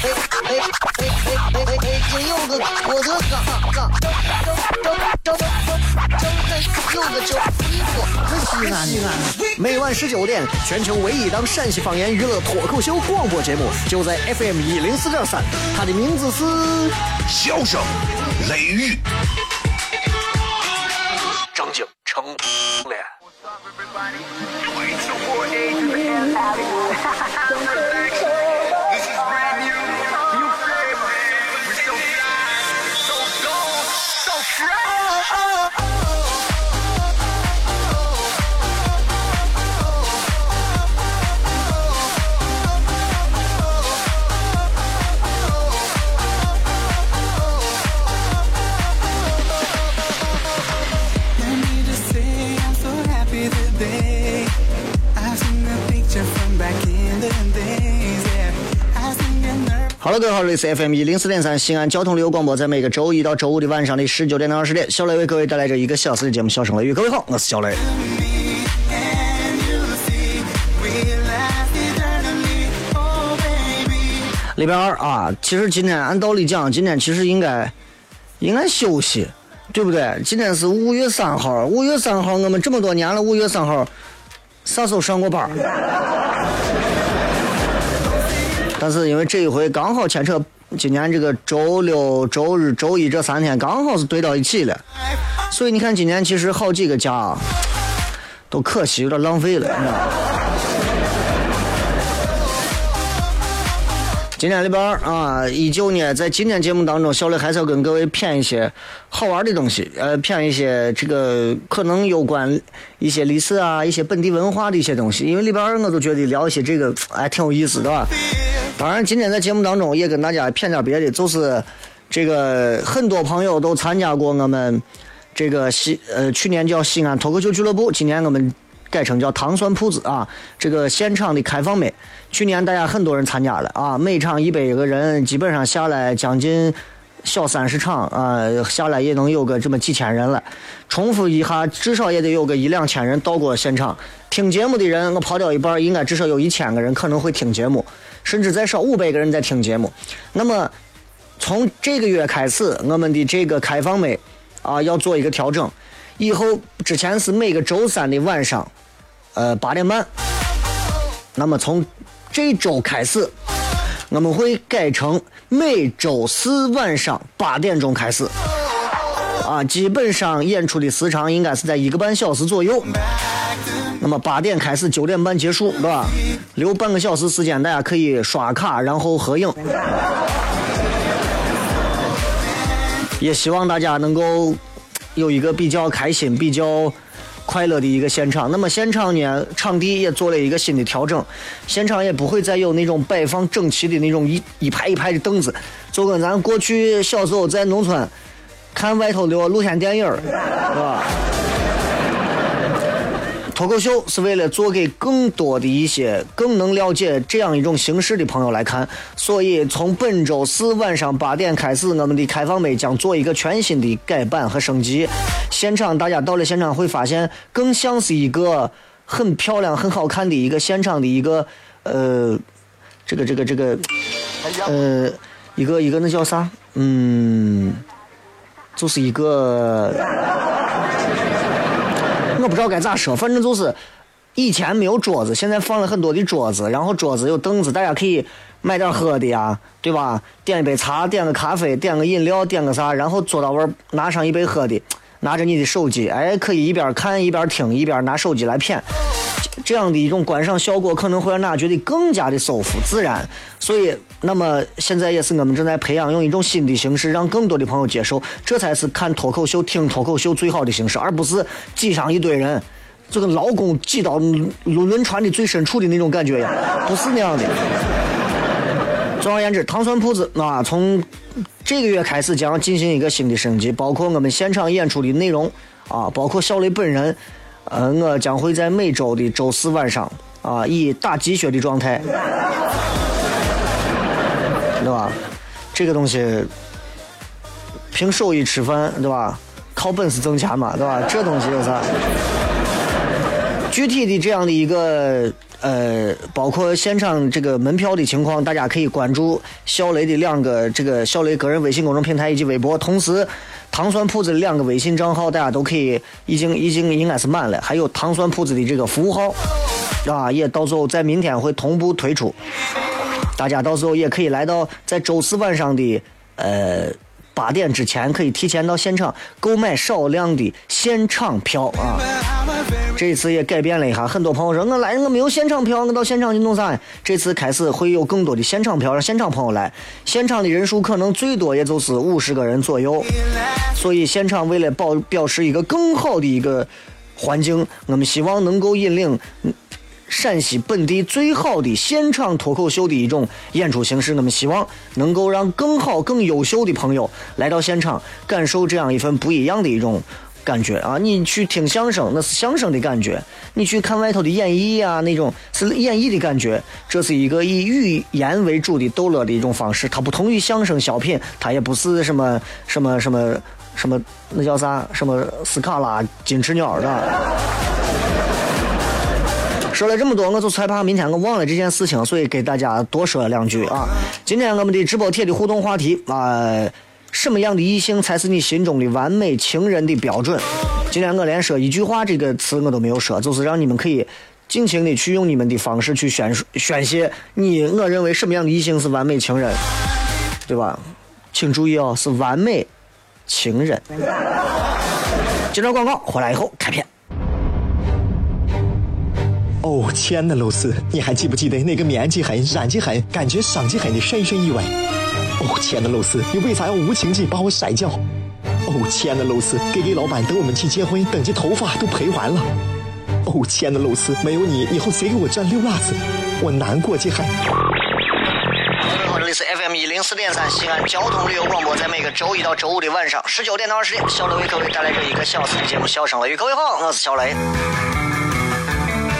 哎哎哎哎哎哎！金柚子，我的嘎嘎，张张张张张张开柚子酒，西安西安。每晚十九点，全球唯一档陕西方言娱乐脱口秀广播节目，就在 FM 一零四点三。它的名字是《笑声雷雨》，好了，各位好，这里是 FM 一零四点三西安交通旅游广播，在每个周一到周五的晚上的十九点到二十点，小雷为各位带来这一个小时的节目《笑声雷雨》。各位好，我是小雷。礼拜二啊，其实今天按道理讲，今天其实应该应该休息，对不对？今天是五月三号，五月三号我们这么多年了，五月三号啥时候上过班？但是因为这一回刚好牵扯今年这个周六、周日、周一这三天刚好是对到一起了，所以你看今年其实好几个家都可惜，有点浪费了。你知道吗今天礼拜二啊，依旧呢，在今天节目当中，小雷还是要跟各位谝一些好玩的东西，呃，谝一些这个可能有关一些历史啊、一些本地文化的一些东西。因为礼拜二我都觉得聊一些这个哎挺有意思，对吧？当然，今天在节目当中也跟大家谝点别的，就是这个很多朋友都参加过我们这个西呃去年叫西安脱口秀俱乐部，今年我们改成叫糖蒜铺子啊，这个现场的开放麦。去年大家很多人参加了啊，每场一百个人，基本上下来将近小三十场啊，下来也能有个这么几千人了。重复一下，至少也得有个一两千人到过现场听节目的人，我跑掉一半，应该至少有一千个人可能会听节目，甚至再少五百个人在听节目。那么从这个月开始，我们的这个开放麦啊要做一个调整，以后之前是每个周三的晚上，呃八点半，那么从这周开始，我们会改成每周四晚上八点钟开始，啊，基本上演出的时长应该是在一个半小时左右。那么八点开始，九点半结束，对吧？留半个小时时间，大家可以刷卡，然后合影。也希望大家能够有一个比较开心、比较。快乐的一个现场，那么现场呢，场地也做了一个新的调整，现场也不会再有那种摆放整齐的那种一一排一排的凳子，就跟咱过去小时候在农村看外头的露天电影是吧？脱口秀是为了做给更多的一些更能了解这样一种形式的朋友来看，所以从本周四晚上八点开始，我们的开放麦将做一个全新的改版和升级。现场大家到了现场会发现，更像是一个很漂亮、很好看的一个现场的一个呃，这个这个这个呃，一个一个那叫啥？嗯，就是一个。不知道该咋说，反正就是以前没有桌子，现在放了很多的桌子，然后桌子有凳子，大家可以买点喝的呀，对吧？点一杯茶，点个咖啡，点个饮料，点个啥，然后坐到位拿上一杯喝的，拿着你的手机，哎，可以一边看一边听，一边拿手机来谝，这样的一种观赏效果可能会让大家觉得更加的舒服自然。所以，那么现在也是我们正在培养用一种新的形式，让更多的朋友接受，这才是看脱口秀、听脱口秀最好的形式，而不是挤上一堆人，就跟劳工挤到轮轮船的最深处的那种感觉一样，不是那样的。总而言之，糖蒜铺子啊，从这个月开始将要进行一个新的升级，包括我们现场演出的内容啊，包括小雷本人。呃，我将会在每周的周四晚上啊，以打鸡血的状态，对吧？这个东西凭手艺吃饭，对吧？靠本事挣钱嘛，对吧？这东西有啥？具体的这样的一个呃，包括现场这个门票的情况，大家可以关注小雷的两个这个小雷个人微信公众平台以及微博，同时糖酸铺子的两个微信账号，大家都可以已经已经应该是满了，还有糖酸铺子的这个服务号啊，也到时候在明天会同步推出，大家到时候也可以来到在周四晚上的呃。八点之前可以提前到现场购买少量的现场票啊！这一次也改变了一下，很多朋友说我来我没有现场票，我到现场去弄啥？这次开始会有更多的现场票，让现场朋友来。现场的人数可能最多也就是五十个人左右，所以现场为了保表示一个更好的一个环境，我们希望能够引领。陕西本地最好的现场脱口秀的一种演出形式，我们希望能够让更好、更优秀的朋友来到现场，感受这样一份不一样的一种感觉啊！你去听相声，那是相声的感觉；你去看外头的演绎啊，那种是演绎的感觉。这是一个以语言为主的逗乐的一种方式，它不同于相声小品，它也不是什么什么什么什么，那叫啥？什么斯卡拉、金翅鸟的。说了这么多，我就害怕明天我忘了这件事情，所以给大家多说两句啊。今天我们的直播贴的互动话题啊，什么样的异性才是你心中的完美情人的标准？今天我连说一句话这个词我都没有说，就是让你们可以尽情的去用你们的方式去宣宣泄你我认为什么样的异性是完美情人，对吧？请注意哦，是完美情人。接着广告回来以后开片。哦，亲爱的露丝，你还记不记得那个面积狠、染剂狠、感觉伤及狠的深深意外？哦，亲爱的露丝，你为啥要无情地把我甩掉？哦，亲爱的露丝，K K 老板等我们去结婚，等级头发都赔完了。哦，亲爱的露丝，没有你，以后谁给我赚溜辣子？我难过极了。这里是 FM 一零四点三西安交通旅游广播，在每个周一到周五的晚上十九点到二十点，小雷为各位带来这一个小时的节目《笑声雷雨》。各位好，我是小雷。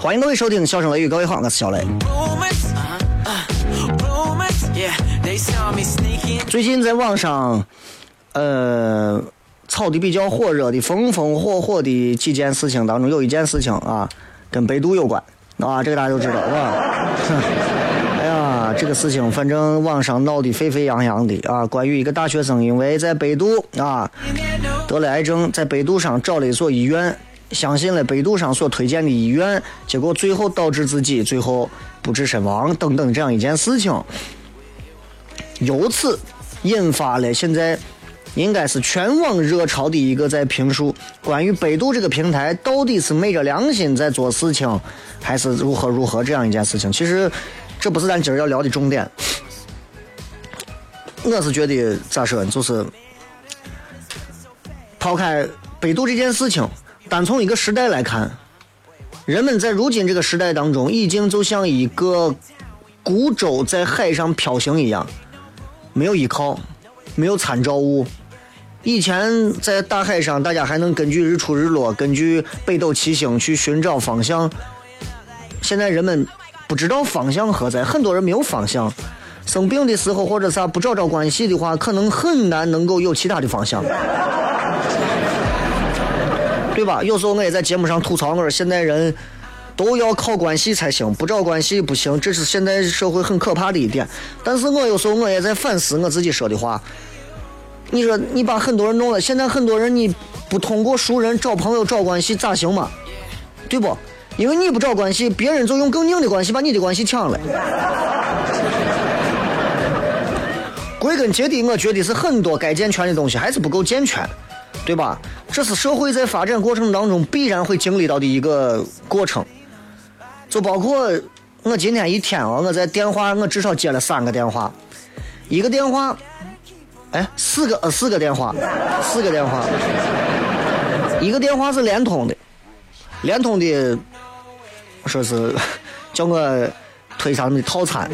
欢迎各位收听《笑声雷雨》，各位好，我是小雷。最近在网上，呃，炒的比较火热的、风风火火的几件事情当中，有一件事情啊，跟百度有关啊，这个大家都知道，是吧？这个事情反正网上闹得沸沸扬扬的啊！关于一个大学生因为在百度啊得了癌症，在百度上找了一所医院，相信了百度上所推荐的医院，结果最后导致自己最后不治身亡等等这样一件事情，由此引发了现在应该是全网热潮的一个在评述关于百度这个平台到底是昧着良心在做事情，还是如何如何这样一件事情，其实。这不是咱今儿要聊的重点，我是觉得咋说，就是抛开百度这件事情，单从一个时代来看，人们在如今这个时代当中，已经就像一个孤舟在海上飘行一样，没有依靠，没有参照物。以前在大海上，大家还能根据日出日落，根据北斗七星去寻找方向，现在人们。不知道方向何在，很多人没有方向。生病的时候或者啥不找找关系的话，可能很难能够有其他的方向，对吧？有时候我也在节目上吐槽，我说现在人都要靠关系才行，不找关系不行，这是现在社会很可怕的一点。但是我有时候我也在反思我自己说的话。你说你把很多人弄了，现在很多人你不通过熟人找朋友找关系咋行嘛？对不？因为你不找关系，别人就用更硬的关系把你的关系抢了。归根结底，我觉得是很多该健全的东西还是不够健全，对吧？这是社会在发展过程当中必然会经历到的一个过程。就包括我今天一天啊，我在电话我至少接了三个电话，一个电话，哎，四个四个电话，四个电话，一个电话是联通的，联通的说是叫我推上的套餐。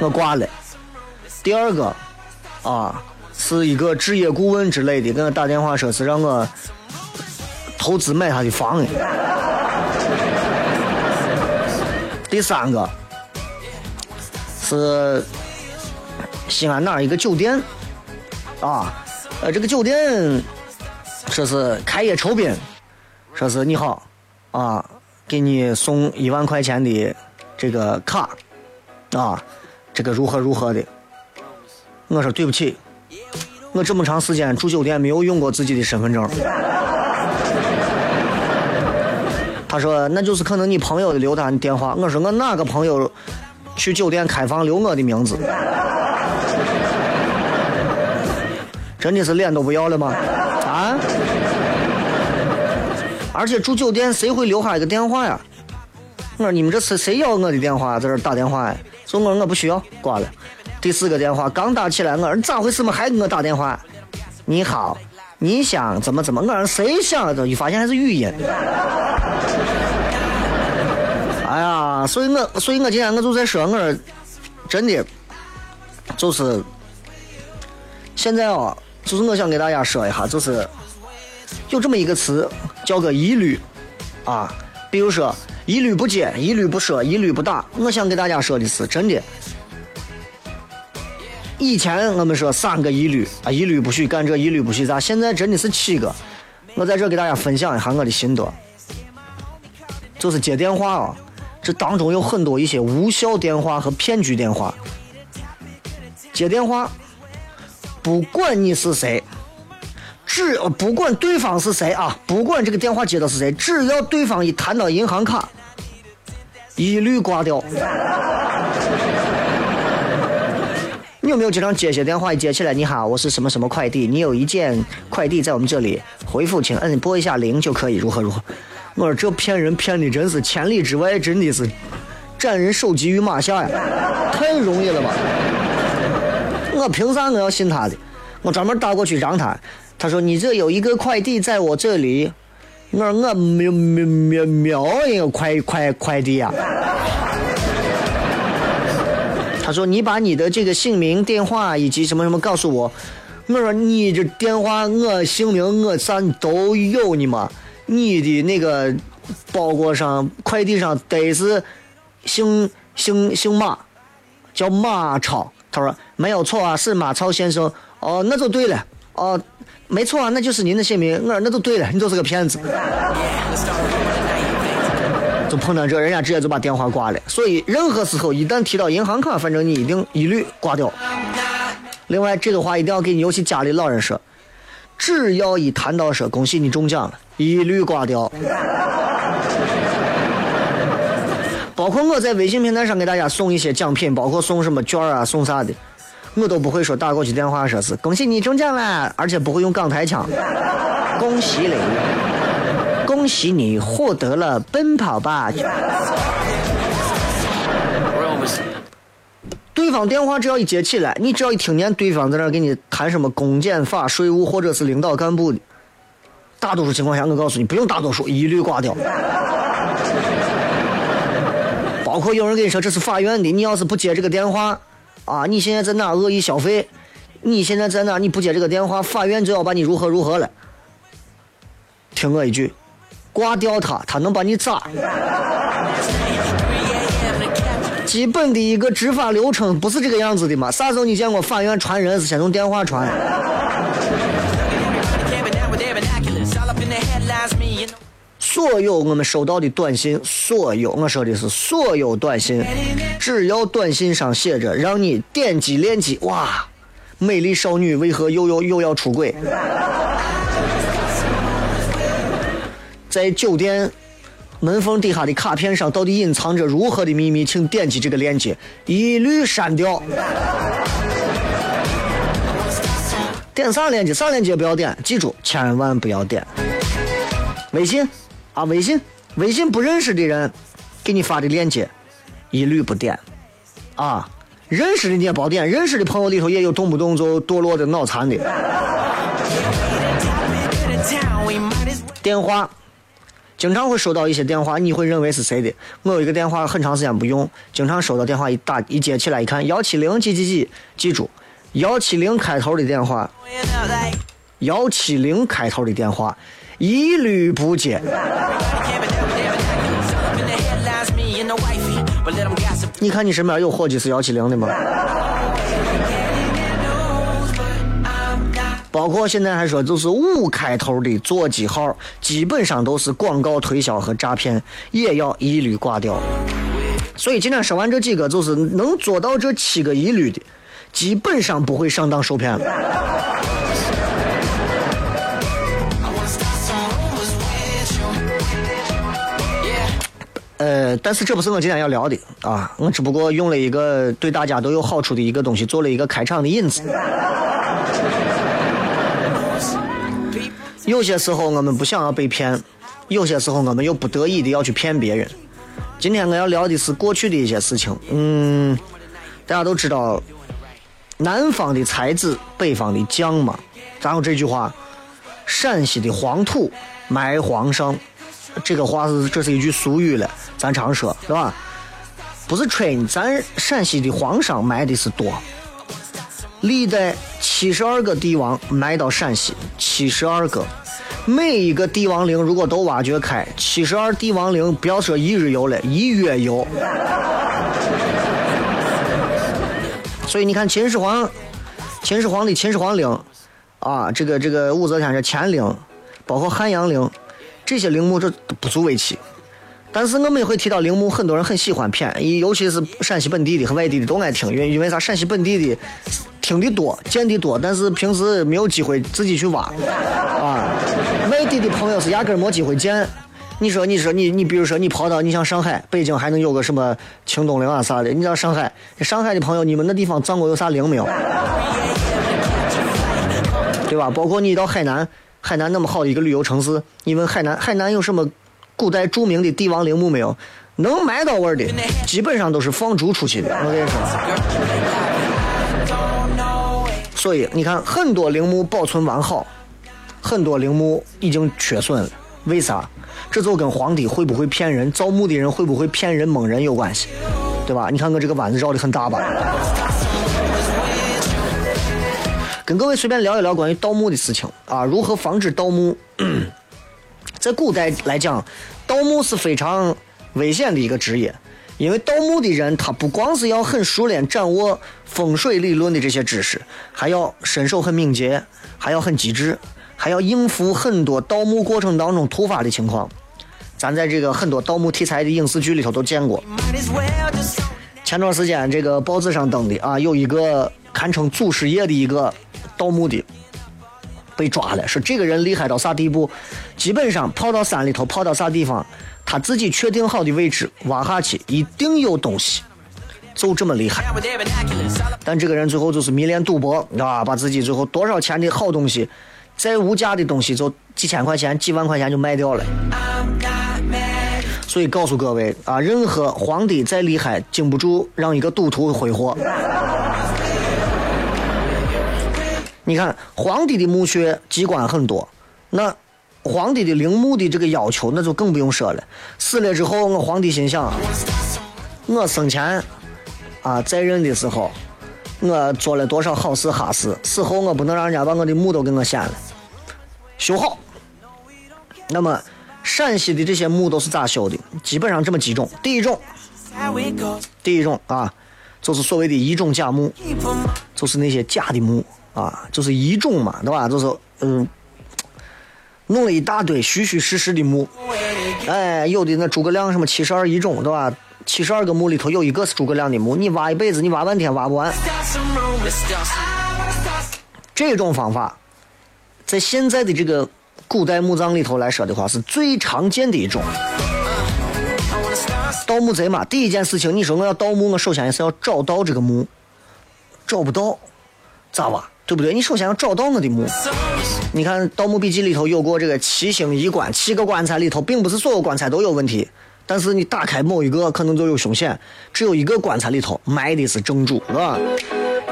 我挂了。第二个，啊，是一个置业顾问之类的，给我打电话说是让我投资买他的房。第三个是西安哪一个酒店，啊，呃，这个酒店说是开业酬宾，说是你好，啊，给你送一万块钱的这个卡，啊。这个如何如何的？我说对不起，我这么长时间住酒店没有用过自己的身份证。他说那就是可能你朋友留他的电话。我说我哪个朋友去酒店开房留我的名字？真的是脸都不要了吗？而且住酒店谁会留下一个电话呀？我说你们这是谁要我的电话在这打电话呀？说我我不需要挂了。第四个电话刚打起来，我说你咋回事嘛？还给我打电话？你好，你想怎么怎么？我说谁想？一发现还是语音。哎呀，所以我所以我今天我就在说，我说真的，就是现在啊，就是我想给大家说一下，就是有这么一个词叫个一律啊，比如说。一律不接，一律不说，一律不打。我想给大家说的是，真的。以前我们说三个一律啊，一律不许干这，一律不许咋。现在真的是七个。我在这给大家分享一下我的心得，就是接电话啊，这当中有很多一些无效电话和骗局电话。接电话，不管你是谁。只不管对方是谁啊，不管这个电话接的是谁，只要对方一谈到银行卡，一律挂掉。你有没有经常接些电话？接起来，你好，我是什么什么快递，你有一件快递在我们这里，回复请摁拨一下零就可以，如何如何？我说这骗人骗的真是千里之外，真的是斩人首级于马下呀，太容易了吧？我凭啥我要信他的？我专门打过去让他。他说：“你这有一个快递在我这里。”我说：“我瞄瞄瞄瞄一个快快快递啊。”他说：“你把你的这个姓名、电话以及什么什么告诉我。”我说：“你这电话、我姓名、我啥都有呢嘛？你的那个包裹上、快递上得是姓姓姓马，叫马超。”他说：“没有错啊，是马超先生。”哦，那就对了。哦。没错啊，那就是您的姓名。我说那就对了，你就是个骗子。就碰到这，人家直接就把电话挂了。所以任何时候一旦提到银行卡，反正你一定一律挂掉。另外，这个话一定要给你尤其家里老人说，只要一谈到说恭喜你中奖了，一律挂掉。包括我在微信平台上给大家送一些奖品，包括送什么券啊，送啥的。我都不会说打过去电话说是恭喜你中奖了，而且不会用港台腔。恭喜你，恭喜你获得了奔跑吧！对方电话只要一接起来，你只要一听见对方在那给你谈什么公检法、税务或者是领导干部的，大多数情况下我告诉你不用大多数，一律挂掉。包括有人跟你说这是法院的，你要是不接这个电话。啊！你现在在哪恶意消费？你现在在哪？你不接这个电话，法院就要把你如何如何了。听我一句，挂掉他，他能把你咋？基本的一个执法流程不是这个样子的嘛？啥时候你见过法院传人是先从电话传？所有我们收到的短信，所有我说的是所有短信，只要短信上写着让你点击链接，哇，美丽少女为何又又又要出轨？在酒店门缝底下的卡片上到底隐藏着如何的秘密，请点击这个链接，一律删掉。点啥链接？啥链接不要点，记住，千万不要点。微信啊，微信，微信不认识的人给你发的链接，一律不点。啊，认识的你也别点，认识的朋友里头也有动不动就堕落的脑残的。电话，经常会收到一些电话，你会认为是谁的？我有一个电话很长时间不用，经常收到电话一打一接起来一看幺七零几几几，记住。幺七零开头的电话，幺七零开头的电话，一律不接。你看你身边有伙计是幺七零的吗？包括现在还说，就是五开头的座机号，基本上都是广告推销和诈骗，也要一律挂掉。所以今天说完这几个，就是能做到这七个一律的。基本上不会上当受骗了。呃，但是这不是我今天要聊的啊，我只不过用了一个对大家都有好处的一个东西，做了一个开场的引子。有些时候我们不想要被骗，有些时候我们又不得已的要去骗别人。今天我要聊的是过去的一些事情。嗯，大家都知道。南方的才子，北方的将嘛。然后这句话，陕西的黄土埋皇上，这个话是这是一句俗语了，咱常说是吧？不是吹，咱陕西的皇上埋的是多。历代七十二个帝王埋到陕西，七十二个，每一个帝王陵如果都挖掘开，七十二帝王陵不要说一日游了，一月游。所以你看，秦始皇，秦始皇的秦始皇陵，啊，这个这个武则天的乾陵，包括汉阳陵，这些陵墓这不足为奇。但是我们也会提到陵墓，很多人很喜欢谝，尤其是陕西本地的和外地的都爱听，因为因为啥？陕西本地的听的多，见的多，但是平时没有机会自己去挖，啊，外地的朋友是压根没机会见。你说，你说，你你比如说，你跑到你像上海、北京，还能有个什么清东陵啊啥的？你知道上海，上海的朋友，你们那地方葬过有啥陵没有？对吧？包括你到海南，海南那么好的一个旅游城市，你问海南，海南有什么古代著名的帝王陵墓没有？能埋到位的，基本上都是放逐出去的。我跟你说，所以你看，很多陵墓保存完好，很多陵墓已经缺损了，为啥？这就跟皇帝会不会骗人、造墓的人会不会骗人、蒙人有关系，对吧？你看我这个弯子绕的很大吧？跟各位随便聊一聊关于盗墓的事情啊，如何防止盗墓？在古代来讲，盗墓是非常危险的一个职业，因为盗墓的人他不光是要很熟练掌握风水理论的这些知识，还要身手很敏捷，还要很机智，还要应付很多盗墓过程当中突发的情况。咱在这个很多盗墓题材的影视剧里头都见过。前段时间这个报纸上登的啊，有一个堪称祖师爷的一个盗墓的被抓了，说这个人厉害到啥地步？基本上跑到山里头，跑到啥地方，他自己确定好的位置挖下去，一定有东西，就这么厉害。但这个人最后就是迷恋赌博，啊，把自己最后多少钱的好东西，再无价的东西，就几千块钱、几万块钱就卖掉了。所以告诉各位啊，任何皇帝再厉害，经不住让一个赌徒挥霍。你看，皇帝的墓穴机关很多，那皇帝的陵墓的这个要求，那就更不用说了。死了之后，我皇帝心想，我生前啊在任的时候，我做了多少好事哈事，死后我不能让人家把我的墓都给我掀了，修好。那么。陕西的这些墓都是咋修的？基本上这么几种。第一种，第一种啊，就是所谓的一种假墓，就是那些假的墓啊，就是一种嘛，对吧？就是嗯，弄了一大堆虚虚实实的墓。哎，有的那诸葛亮什么七十二一种，对吧？七十二个墓里头有一个是诸葛亮的墓，你挖一辈子，你挖半天挖不完。这种方法，在现在的这个。古代墓葬里头来说的话，是最常见的一种。盗墓贼嘛，第一件事情，你说我要盗墓，我首先也是要找到这个墓，找不到，咋挖？对不对？你首先要找到我的墓。你看《盗墓笔记》里头有过这个七星一棺，七个棺材里头，并不是所有棺材都有问题，但是你打开某一个，可能就有凶险。只有一个棺材里头埋的是正主，是吧？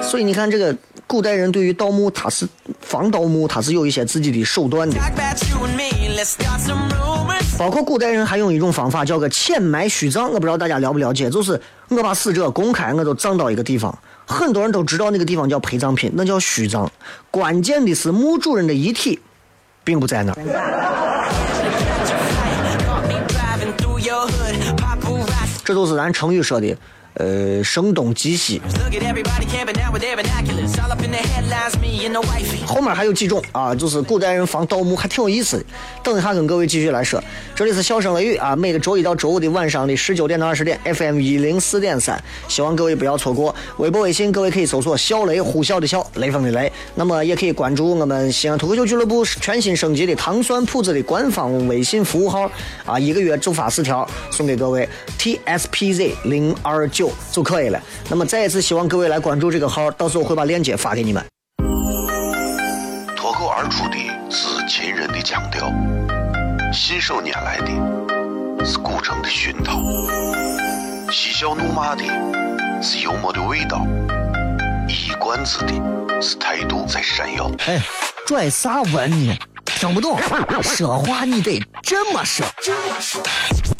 所以你看，这个古代人对于盗墓，他是防盗墓，他是有一些自己的手段的。包括古代人还用一种方法，叫个浅埋虚葬。我不知道大家了不了解，就是我把死者公开，我都葬到一个地方，很多人都知道那个地方叫陪葬品，那叫虚葬。关键的是墓主人的遗体，并不在那儿。这都是咱成语说的。呃，声东击西。后面还有几种啊，就是古代人防盗墓还挺有意思的。等一下跟各位继续来说。这里是笑声雷雨啊，每个周一到周五的晚上的十九点到二十点，FM 一零四点三，希望各位不要错过。微博、微信，各位可以搜索“笑雷”，呼啸的笑，雷锋的雷。那么也可以关注我们西安脱口秀俱乐部全新升级的糖酸铺子的官方微信服务号啊，一个月就发四条，送给各位 TSPZ 零二九就可以了。那么再一次希望各位来关注这个号，到时候会把链接发给你们。脱口而出的是秦人的腔调。信手拈来的是古城的熏陶，嬉笑怒骂的是幽默的味道，一冠子的是态度在闪耀。哎，拽啥文呢？听不懂，说话你得这么说。哎哎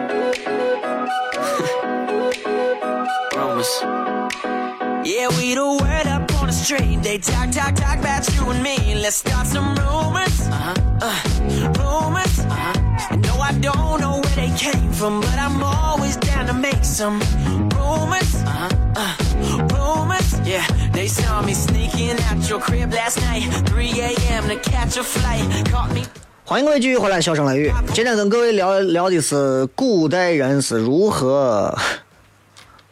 we the word up on the street. They talk, talk, talk about you and me. Let's start some rumors. Uh-huh. Uh, rumors. Uh-huh. No, I don't know where they came from, but I'm always down to make some rumors. Uh-huh. Uh, rumors. Yeah, they saw me sneaking out your crib last night. 3 a.m. to catch a flight. Caught me. 欢迎各位继续回来，笑声雷雨。今天跟各位聊聊的是古代人是如何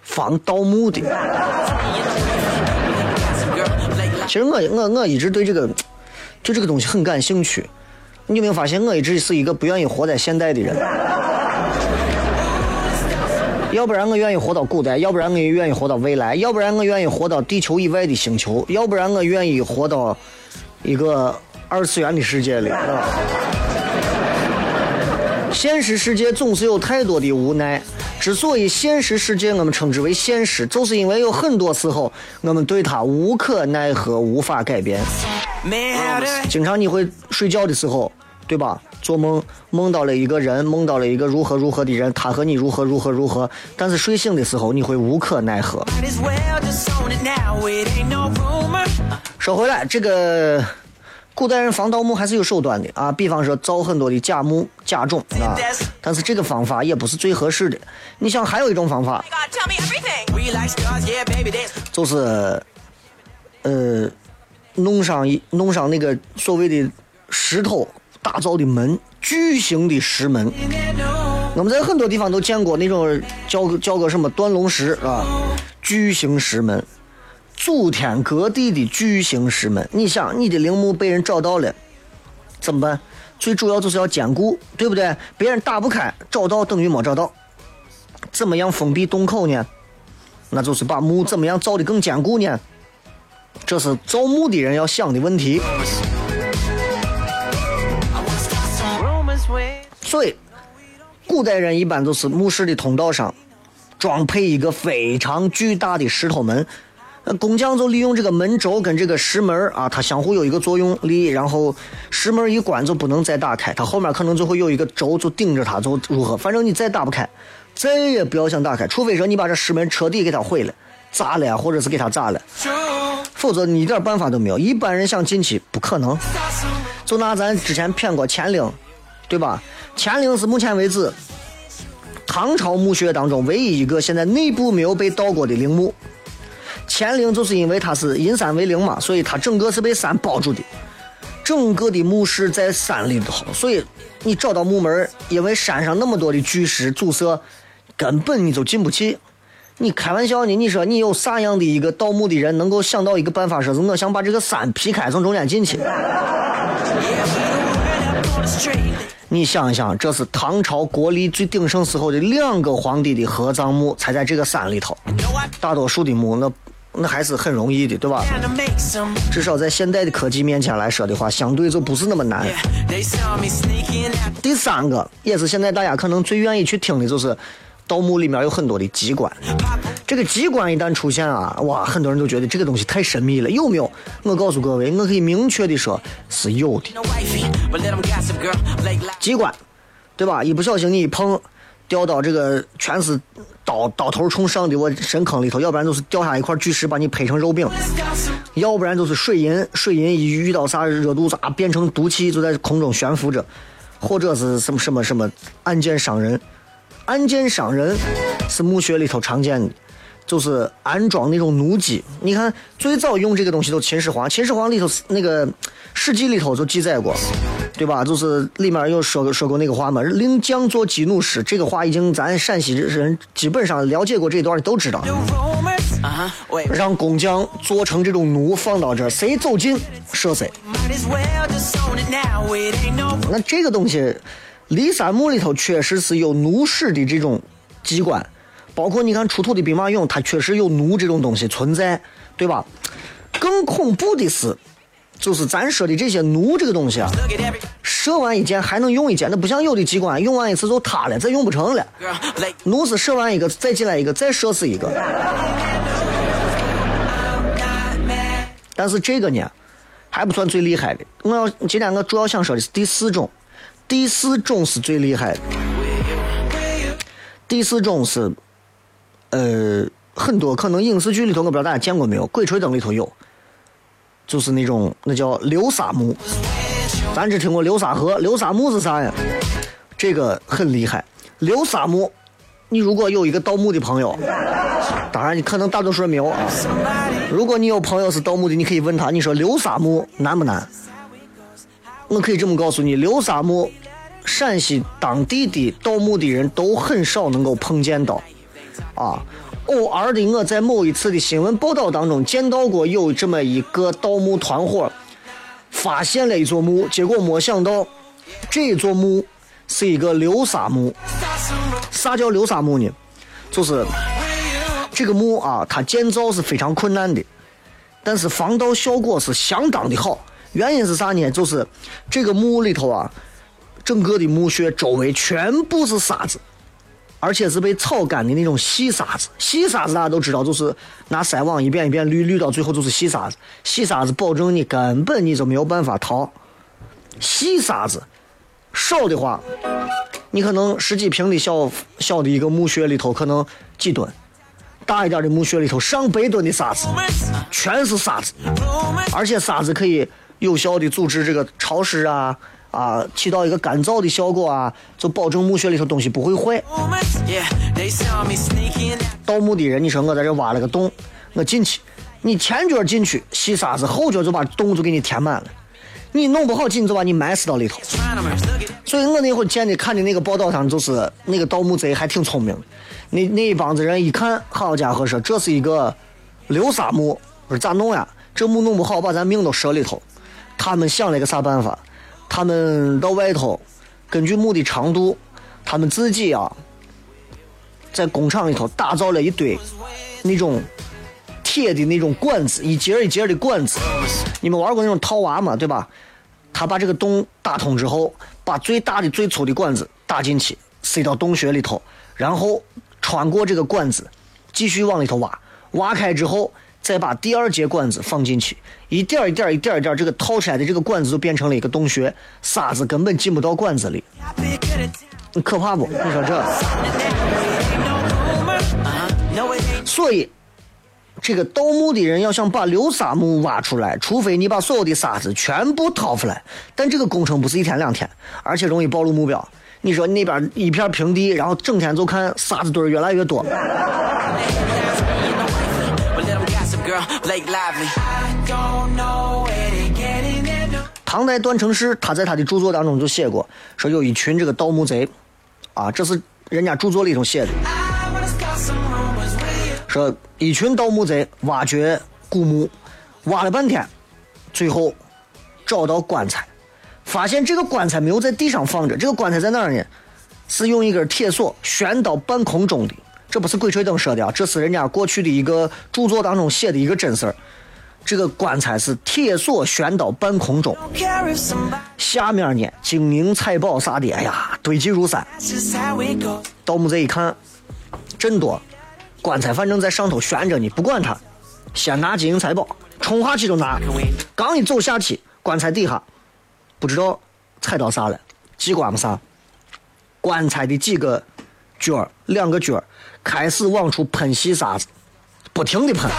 防盗墓的。其实我我我一直对这个对这个东西很感兴趣。你有没有发现，我一直是一个不愿意活在现代的人？要不然我愿意活到古代，要不然我愿意活到未来，要不然我愿意活到地球以外的星球，要不然我愿意活到一个二次元的世界里。现实世界总是有太多的无奈。之所以现实世界我们称之为现实，就是因为有很多时候我们对它无可奈何，无法改变。经常你会睡觉的时候，对吧？做梦梦到了一个人，梦到了一个如何如何的人，他和你如何如何如何，但是睡醒的时候你会无可奈何。说回来，这个。古代人防盗墓还是有手段的啊，比方说造很多的假墓假冢啊，但是这个方法也不是最合适的。你想还有一种方法，就是呃弄上一弄上那个所谓的石头打造的门，巨型的石门。我们在很多地方都见过那种叫叫个什么断龙石啊，巨型石门。祖天各地的巨型石门，你想，你的陵墓被人找到了，怎么办？最主要就是要坚固，对不对？别人打不开，找到等于没找到。怎么样封闭洞口呢？那就是把墓怎么样造的更坚固呢？这是造墓的人要想的问题。所以，古代人一般都是墓室的通道上装配一个非常巨大的石头门。工匠就利用这个门轴跟这个石门啊，它相互有一个作用力，然后石门一关就不能再打开，它后面可能就会有一个轴就顶着它，就如何？反正你再打不开，再也不要想打开，除非说你把这石门彻底给它毁了、砸了，或者是给它砸了，否则你一点办法都没有。一般人想进去不可能。就拿咱之前骗过乾陵，对吧？乾陵是目前为止唐朝墓穴当中唯一一个现在内部没有被盗过的陵墓。乾陵就是因为它是阴山为陵嘛，所以它整个是被山包住的，整个的墓室在山里头，所以你找到墓门，因为山上那么多的巨石阻塞，根本你就进不去。你开玩笑呢？你说你有啥样的一个盗墓的人能够想到一个办法，说是我想把这个山劈开，从中间进去？你想一想，这是唐朝国力最鼎盛时候的两个皇帝的合葬墓，才在这个山里头。大多数的墓，那那还是很容易的，对吧？至少在现代的科技面前来说的话，相对就不是那么难。第三个，也是现在大家可能最愿意去听的，就是盗墓里面有很多的机关。这个机关一旦出现啊，哇，很多人都觉得这个东西太神秘了，有没有？我告诉各位，我可以明确的说，是有的。机关，对吧？一不小心你一碰，掉到这个全是刀刀头冲上的我深坑里头，要不然就是掉下一块巨石把你拍成肉饼，要不然就是水银，水银一遇到啥热度啊，变成毒气就在空中悬浮着，或者是什么什么什么暗箭伤人，暗箭伤人是墓穴里头常见的。就是安装那种弩机，你看最早用这个东西都秦始皇，秦始皇里头那个《史记》里头就记载过，对吧？就是里面有说说过那个话嘛，“令将作击弩师”，这个话已经咱陕西人基本上了解过这段的都知道。让工匠做成这种弩放到这儿，谁走近射谁。那这个东西，骊山墓里头确实是有弩师的这种机关。包括你看出土的兵马俑，它确实有弩这种东西存在，对吧？更恐怖的是，就是咱说的这些弩这个东西啊，射完一箭还能用一箭，那不像有的机关用完一次就塌了，再用不成了。弩是射完一个再进来一个再射死一个。但是这个呢，还不算最厉害的。我要今天我主要想说的是第四种，第四种是最厉害的。第四种是。呃，很多可能影视剧里头，我不知道大家见过没有，《鬼吹灯》里头有，就是那种那叫流沙墓。咱只听过流沙河，流沙墓是啥呀？这个很厉害。流沙墓，你如果有一个盗墓的朋友，当然你可能大多数人没有啊。如果你有朋友是盗墓的，你可以问他，你说流沙墓难不难？我可以这么告诉你，流沙墓，陕西当地的盗墓的人都很少能够碰见到。啊，偶尔的我在某一次的新闻报道当中见到过有这么一个盗墓团伙发现了一座墓，结果没想到这座墓是一个流沙墓。啥叫流沙墓呢？就是这个墓啊，它建造是非常困难的，但是防盗效果是相当的好。原因是啥呢？就是这个墓里头啊，整个的墓穴周围全部是沙子。而且是被草干的那种细沙子，细沙子大家都知道，就是拿筛网一遍一遍滤，滤到最后就是细沙子。细沙子保证你根本你就没有办法逃。细沙子少的话，你可能十几平的小小的一个墓穴里头可能几吨，大一点的墓穴里头上百吨的沙子，全是沙子，而且沙子可以有效的阻止这个潮湿啊。啊，起到一个干燥的效果啊，就保证墓穴里头东西不会坏。盗墓的人，你说我在这挖了个洞，我进去，你前脚进去吸沙子，后脚就把洞就给你填满了，你弄不好紧就把你埋死到里头。所以我那会儿见的看的那个报道上，就是那个盗墓贼还挺聪明，那那一帮子人一看，好家伙说这是一个流沙墓，我说咋弄呀？这墓弄不好把咱命都折里头。他们想了个啥办法？他们到外头，根据墓的长度，他们自己啊，在工厂里头打造了一堆那种铁的那种管子，一节一节的管子。你们玩过那种套娃吗？对吧？他把这个洞打通之后，把最大的、最粗的管子打进去，塞到洞穴里头，然后穿过这个管子，继续往里头挖。挖开之后。再把第二节管子放进去，一点一点一点一点，这个套出来的这个管子就变成了一个洞穴，沙子根本进不到管子里，可怕不？你说这？所以，这个盗墓的人要想把流沙墓挖出来，除非你把所有的沙子全部掏出来，但这个工程不是一天两天，而且容易暴露目标。你说那边一片平地，然后整天就看沙子堆越来越多。Blake Lively 唐代段成式他在他的著作当中就写过，说有一群这个盗墓贼，啊，这是人家著作里头写的，说一群盗墓贼挖掘古墓，挖了半天，最后找到棺材，发现这个棺材没有在地上放着，这个棺材在哪儿呢？是用一根铁索悬到半空中的。这不是鬼吹灯说的啊，这是人家过去的一个著作当中写的一个真事儿。这个棺材是铁锁悬到半空中，下面呢金银财宝啥的，哎呀堆积如山。盗墓贼一看，真多，棺材反正在上头悬着呢，不管它，先拿金银财宝，冲下去就拿。刚一走下去，棺材底下不知道踩到啥了，机关不啥，棺材的几个角儿，两个角儿开始往出喷细沙子，不停的喷。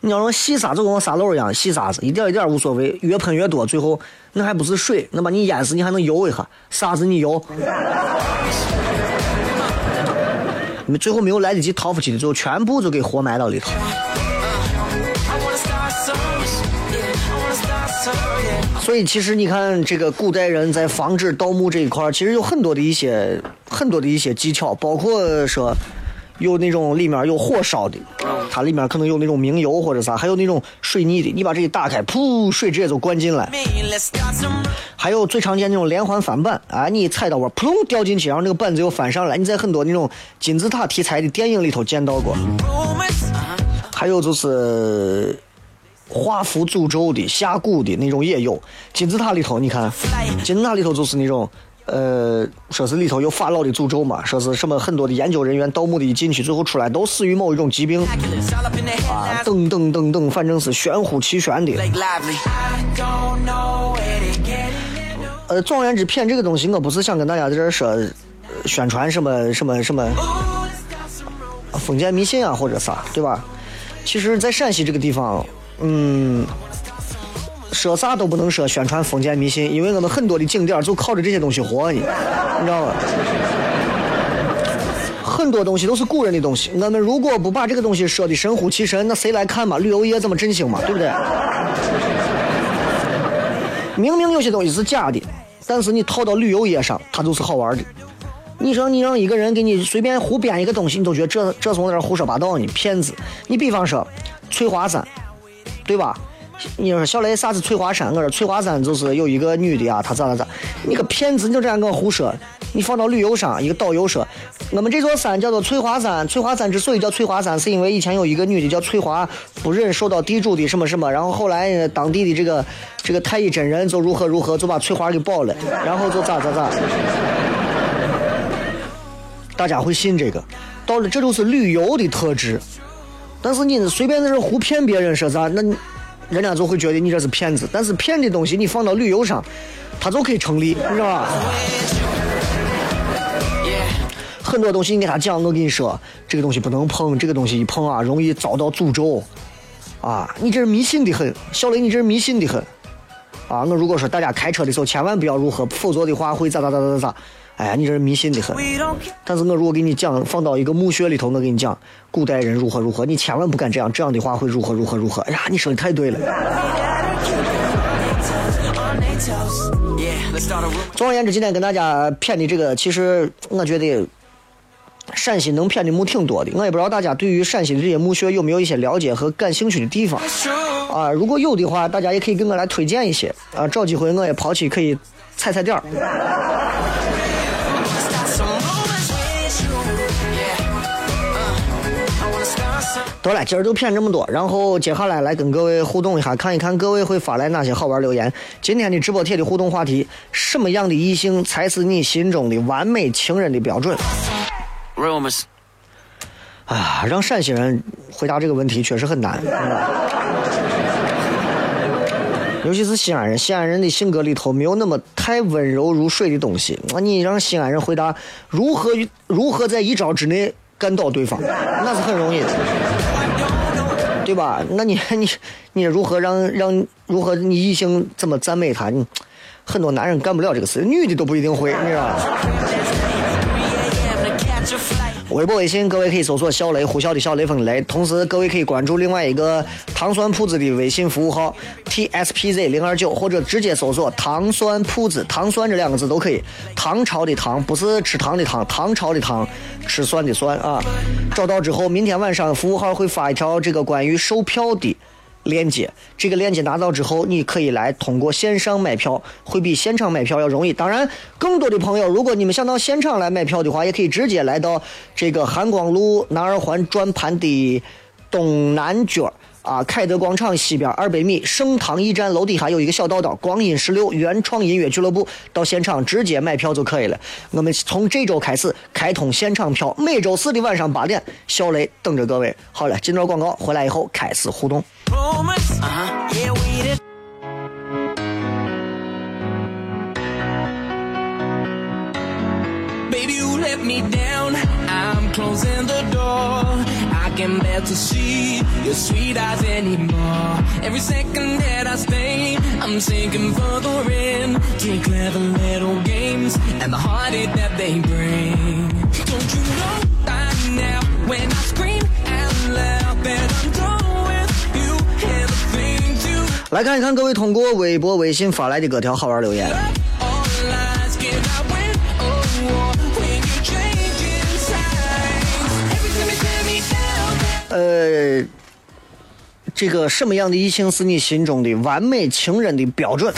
你要说细沙就跟我沙漏一样，细沙子一点一点无所谓，越喷越多，最后那还不是水，那把你淹死，你还能游一下，沙子你游。你最后没有来得及逃出去的，最后全部就给活埋到里头。所以其实你看，这个古代人在防止盗墓这一块其实有很多的一些很多的一些技巧，包括说。有那种里面有火烧的，它里面可能有那种明油或者啥，还有那种水泥的。你把这一打开，噗，水直接就灌进来。还有最常见那种连环翻板，啊，你踩到我，扑通掉进去，然后那个板子又翻上来。你在很多那种金字塔题材的电影里头见到过。还有就是画符诅咒的、下蛊的那种也有。金字塔里头，你看，金字塔里头就是那种。呃，说是里头有法老的诅咒嘛，说是什么很多的研究人员盗墓的一进去，最后出来都死于某一种疾病，啊，等等等等，反正是玄乎其玄的。呃，总而言之，骗这个东西，我不是想跟大家在这说宣传什么什么什么封建迷信啊或者啥，对吧？其实，在陕西这个地方，嗯。说啥都不能说宣传封建迷信，因为我们很多的景点就靠着这些东西活呢，你知道吗？很多东西都是古人的东西，我们如果不把这个东西说的神乎其神，那谁来看嘛？旅游业怎么振兴嘛？对不对？明明有些东西是假的，但是你套到旅游业上，它就是好玩的。你说你让一个人给你随便胡编一个东西，你都觉得这这从哪胡说八道呢？骗子！你比方说翠华山，对吧？你说小雷啥是翠华山？我说翠华山就是有一个女的啊，她咋咋咋？你个骗子！你就这样跟我胡说。你放到旅游上，一个导游说，我们这座山叫做翠华山。翠华山之所以叫翠华山，是因为以前有一个女的叫翠华，不忍受到地主的什么什么，然后后来当地的这个这个太乙真人就如何如何，就把翠华给保了，然后就咋咋咋。大家会信这个？到了这就是旅游的特质。但是你随便在这胡骗别人说啥，那？人家就会觉得你这是骗子，但是骗的东西你放到旅游上，它就可以成立，你知道吧？很多东西你给他讲，我跟你说，这个东西不能碰，这个东西一碰啊，容易遭到诅咒，啊，你这是迷信的很，小雷，你这是迷信的很，啊，我如果说大家开车的时候千万不要如何，否则的话会咋咋咋咋咋。哎呀，你这是迷信的很。但是我如果给你讲，放到一个墓穴里头，我给你讲古代人如何如何，你千万不敢这样，这样的话会如何如何如何。哎呀，你说的太对了。总而言之，今天跟大家谝的这个，其实我觉得陕西能谝的墓挺多的。我也不知道大家对于陕西的这些墓穴有没有一些了解和感兴趣的地方啊？如果有的话，大家也可以跟我来推荐一些啊。找机会我也跑去可以踩踩点儿。得了，今儿就骗这么多，然后接下来来跟各位互动一下，看一看各位会发来哪些好玩留言。今天的直播贴的互动话题：什么样的异性才是你心中的完美情人的标准？啊，让陕西人回答这个问题确实很难，尤其是西安人。西安人的性格里头没有那么太温柔如水的东西。那你让西安人回答如何如何在一招之内干倒对方，那是很容易的。对吧？那你 你你如何让让如何你异性怎么赞美他？你很多男人干不了这个事，女的都不一定会，你知道吧？微博、微信，各位可以搜索“小雷”，呼啸的小雷锋的雷。同时，各位可以关注另外一个糖酸铺子的微信服务号 tspz 零二九，或者直接搜索“糖酸铺子”，糖酸这两个字都可以。唐朝的唐不是吃糖的糖，唐朝的唐，吃酸的酸啊。找到之后，明天晚上服务号会发一条这个关于售票的。链接，这个链接拿到之后，你可以来通过线上买票，会比现场买票要容易。当然，更多的朋友，如果你们想到现场来买票的话，也可以直接来到这个汉光路南二环转盘的东南角啊，凯德广场西边二百米盛唐驿站楼底下有一个小道道，光阴十六原创音乐俱乐部，到现场直接买票就可以了。我们从这周开始开通现场票，每周四的晚上八点，小雷等着各位。好了，进段广告，回来以后开始互动。Uh-huh. Baby, you let me down. I'm closing the door. Can bear to see your sweet eyes anymore. Every second that I stay, I'm sinking further in to clever little games and the heartache that they bring. Don't you know by now when I scream out loud that I'm done? 来看一看各位通过微博、微信发来的各条好玩留言。呃，这个什么样的异性是你心中的完美情人的标准？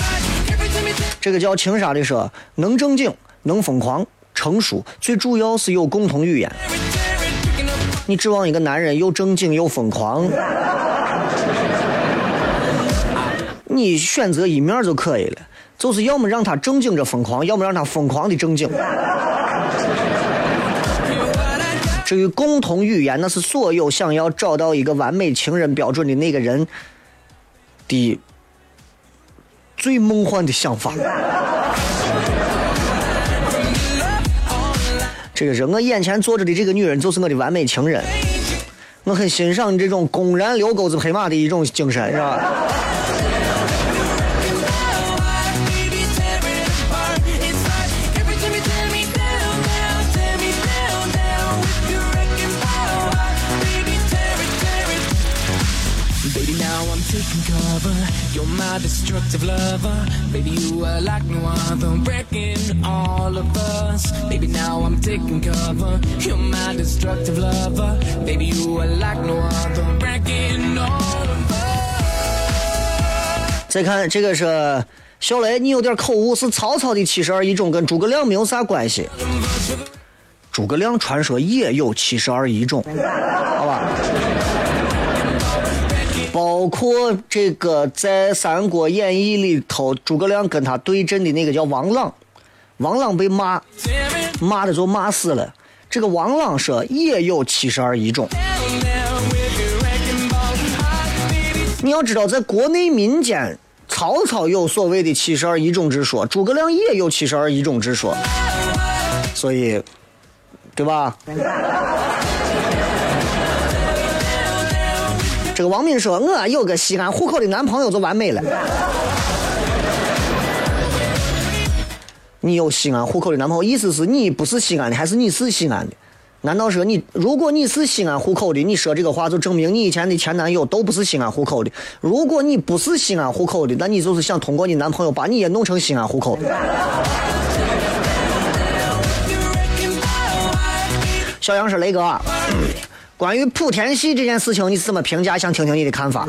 这个叫情杀的说，能正经，能疯狂，成熟，最主要是有共同语言。你指望一个男人又正经又疯狂？你选择一面就可以了，就是要么让他正经着疯狂，要么让他疯狂的正经。至于共同语言，那是所有想要找到一个完美情人标准的那个人的最梦幻的想法。这个人我眼前坐着的这个女人，就是我的完美情人。我很欣赏你这种公然遛钩子拍马的一种精神，是吧？destructive lover. Baby, you are like no other, breaking all of us. Baby, now I'm taking cover. You're my destructive lover. Baby, you are like no other, breaking all of us. 再看这个是小雷，你有点口误，是曹操的七十二义种跟诸葛亮没有啥关系。诸葛亮传说也有七十二义种，好吧？包括这个在《三国演义》里头，诸葛亮跟他对阵的那个叫王朗，王朗被骂，骂的就骂死了。这个王朗说也有七十二疑种。你要知道，在国内民间，曹操有所谓的七十二疑种之说，诸葛亮也有七十二疑种之说，所以，对吧？这个王敏说：“我有个西安户口的男朋友就完美了。”你有西安户口的男朋友，意思是你不是西安的，还是你是西安的？难道说你，如果你是西安户口的，你说这个话就证明你以前的前男友都不是西安户口的？如果你不是西安户口的，那你就是想通过你男朋友把你也弄成西安户口的？小杨 是雷哥。关于莆田系这件事情，你怎么评价？想听听你的看法。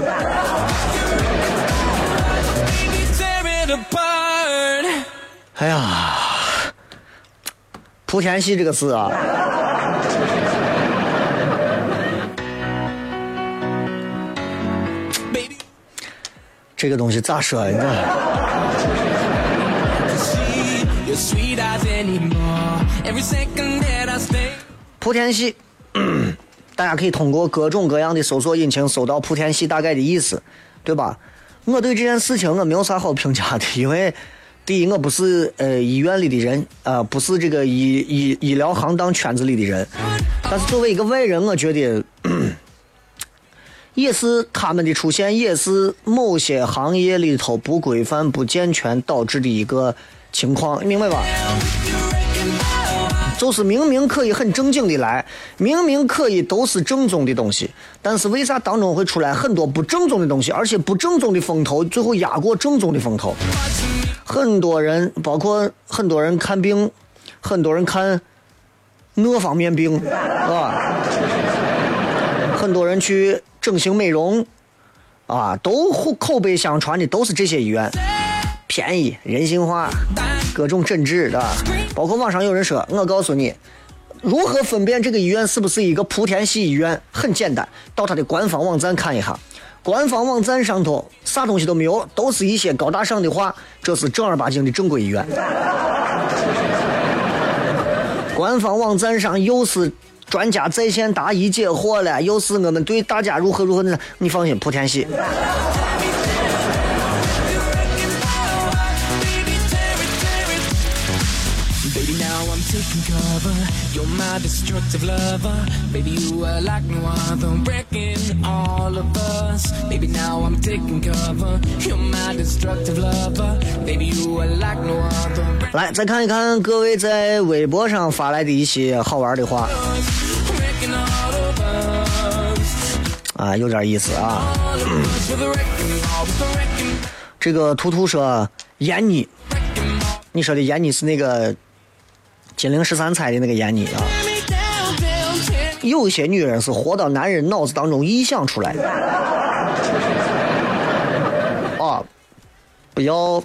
哎呀，莆田系这个字啊，这个东西咋说呀？莆田系。大家可以通过各种各样的搜索引擎搜到莆田系大概的意思，对吧？我对这件事情我没有啥好评价的，因为第一我不是呃医院里的人，呃不是这个医医医疗行当圈子里的人，但是作为一个外人，我觉得 也是他们的出现，也是某些行业里头不规范、不健全导致的一个情况，明白吧？就是明明可以很正经的来，明明可以都是正宗的东西，但是为啥当中会出来很多不正宗的东西，而且不正宗的风头最后压过正宗的风头？很多人，包括很多人看病，很多人看那方面病，啊，很多人去整形美容，啊，都口碑相传的都是这些医院。便宜、人性化，各种诊治对吧，包括网上有人说，我告诉你，如何分辨这个医院是不是一个莆田系医院？很简单，到他的官方网站看一下，官方网站上头啥东西都没有，都是一些高大上的话，这是正儿八经的正规医院。官方网站上又是专家在线答疑解惑了，又是我们对大家如何如何的，你放心，莆田系。来，再看一看各位在微博上发来的一些好玩的话，啊，有点意思啊。这个图图说闫妮，你说的闫妮是那个？金陵十三钗的那个闫妮啊，有些女人是活到男人脑子当中臆想出来的 啊，不要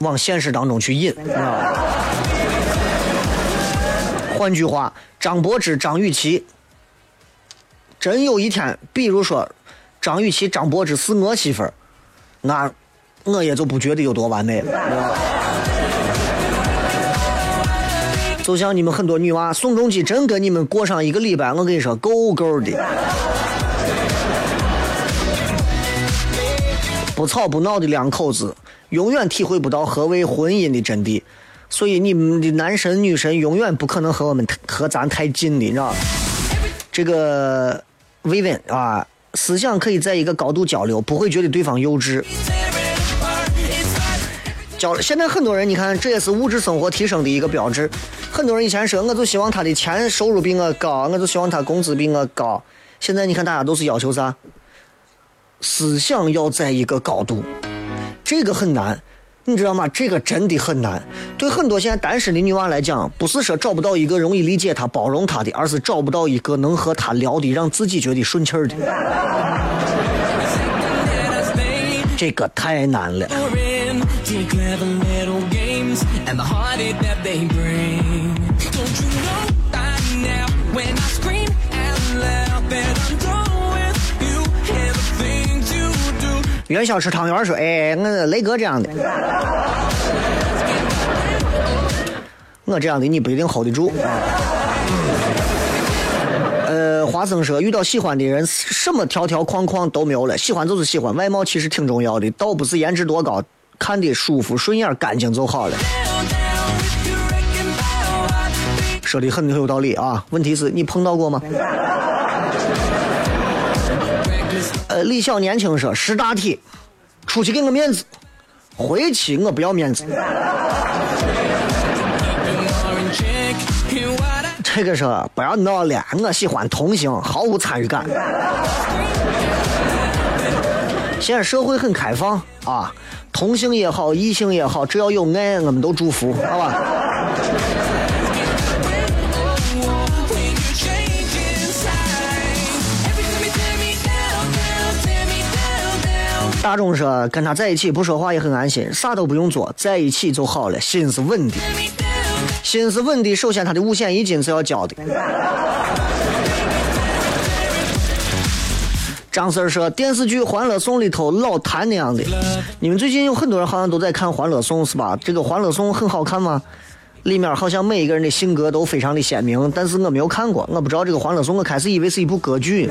往现实当中去引啊。换句话，张柏芝、张雨绮，真有一天，比如说张雨绮、张柏芝是我媳妇儿，那我也就不觉得有多完美了。就像你们很多女娃，宋仲基真跟你们过上一个礼拜，我跟你说够够的，不吵不闹的两口子，永远体会不到何为婚姻的真谛。所以你们的男神女神永远不可能和我们和咱太近的，你知道这个慰问啊，思想可以在一个高度交流，不会觉得对方幼稚。交了现在很多人，你看，这也是物质生活提升的一个标志。很多人以前说，我就希望他的钱收入比我高，我就希望他工资比我高。现在你看，大家都是要求啥？思想要在一个高度，这个很难，你知道吗？这个真的很难。对很多现在单身的女娃来讲，不是说找不到一个容易理解她、包容她的，而是找不到一个能和她聊的，让自己觉得顺气儿的。这个太难了。The clever middle games and the heart that they bring. 元宵吃汤圆说：“哎，我雷哥这样的，我这样的你不一定 hold 得住。”呃，华生说：“遇到喜欢的人，什么条条框框都没有了，喜欢就是喜欢，外貌其实挺重要的，倒不是颜值多高。”看的舒服、顺眼、干净就好了。说的很有道理啊！问题是你碰到过吗？呃，李小年轻说识大体，出去给我面子，回去我不要面子。这个说不要闹了，我喜欢同性，毫无参与感。现在社会很开放啊。同性也好，异性也好，只要有爱，我们都祝福，好吧？大众说跟他在一起不说话也很安心，啥都不用做，在一起就好了，心是稳的。心是稳的，首先他的五险一金是要交的。张四说：“电视剧《欢乐颂》里头老谭那样的，你们最近有很多人好像都在看《欢乐颂》是吧？这个《欢乐颂》很好看吗？里面好像每一个人的性格都非常的鲜明，但是我没有看过，我不知道这个《欢乐颂》，我开始以为是一部歌剧。”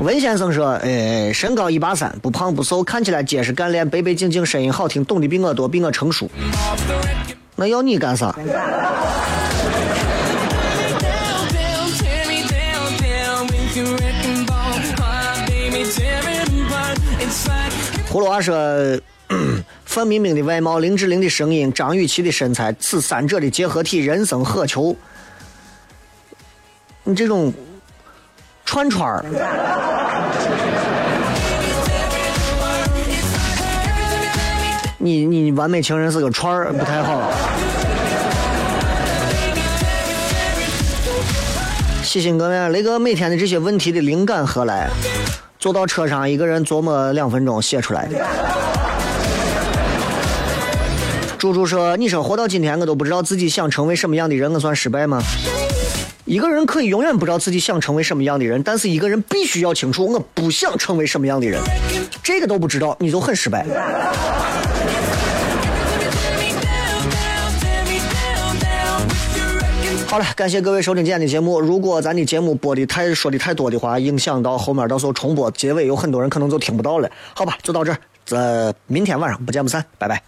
文先生说：“哎，身高一八三，不胖不瘦，看起来结实干练，白白净净，声音好听，懂得比我多，比我成熟。”那要你干啥？葫芦娃说。范冰冰的外貌，林志玲的声音，张雨绮的身材，此三者的结合体，人生何求？你这种串串儿，你你完美情人是个串儿，不太好。细心各位，雷哥每天的这些问题的灵感何来？坐到车上，一个人琢磨两分钟写出来的。猪猪说：“你说活到今天，我都不知道自己想成为什么样的人，我算失败吗？”一个人可以永远不知道自己想成为什么样的人，但是一个人必须要清楚，我不想成为什么样的人，这个都不知道，你就很失败。好了，感谢各位收听今天的节目。如果咱的节目播的太说的太多的话，影响到后面到时候重播结尾，有很多人可能就听不到了。好吧，就到这儿，这明天晚上不见不散，拜拜。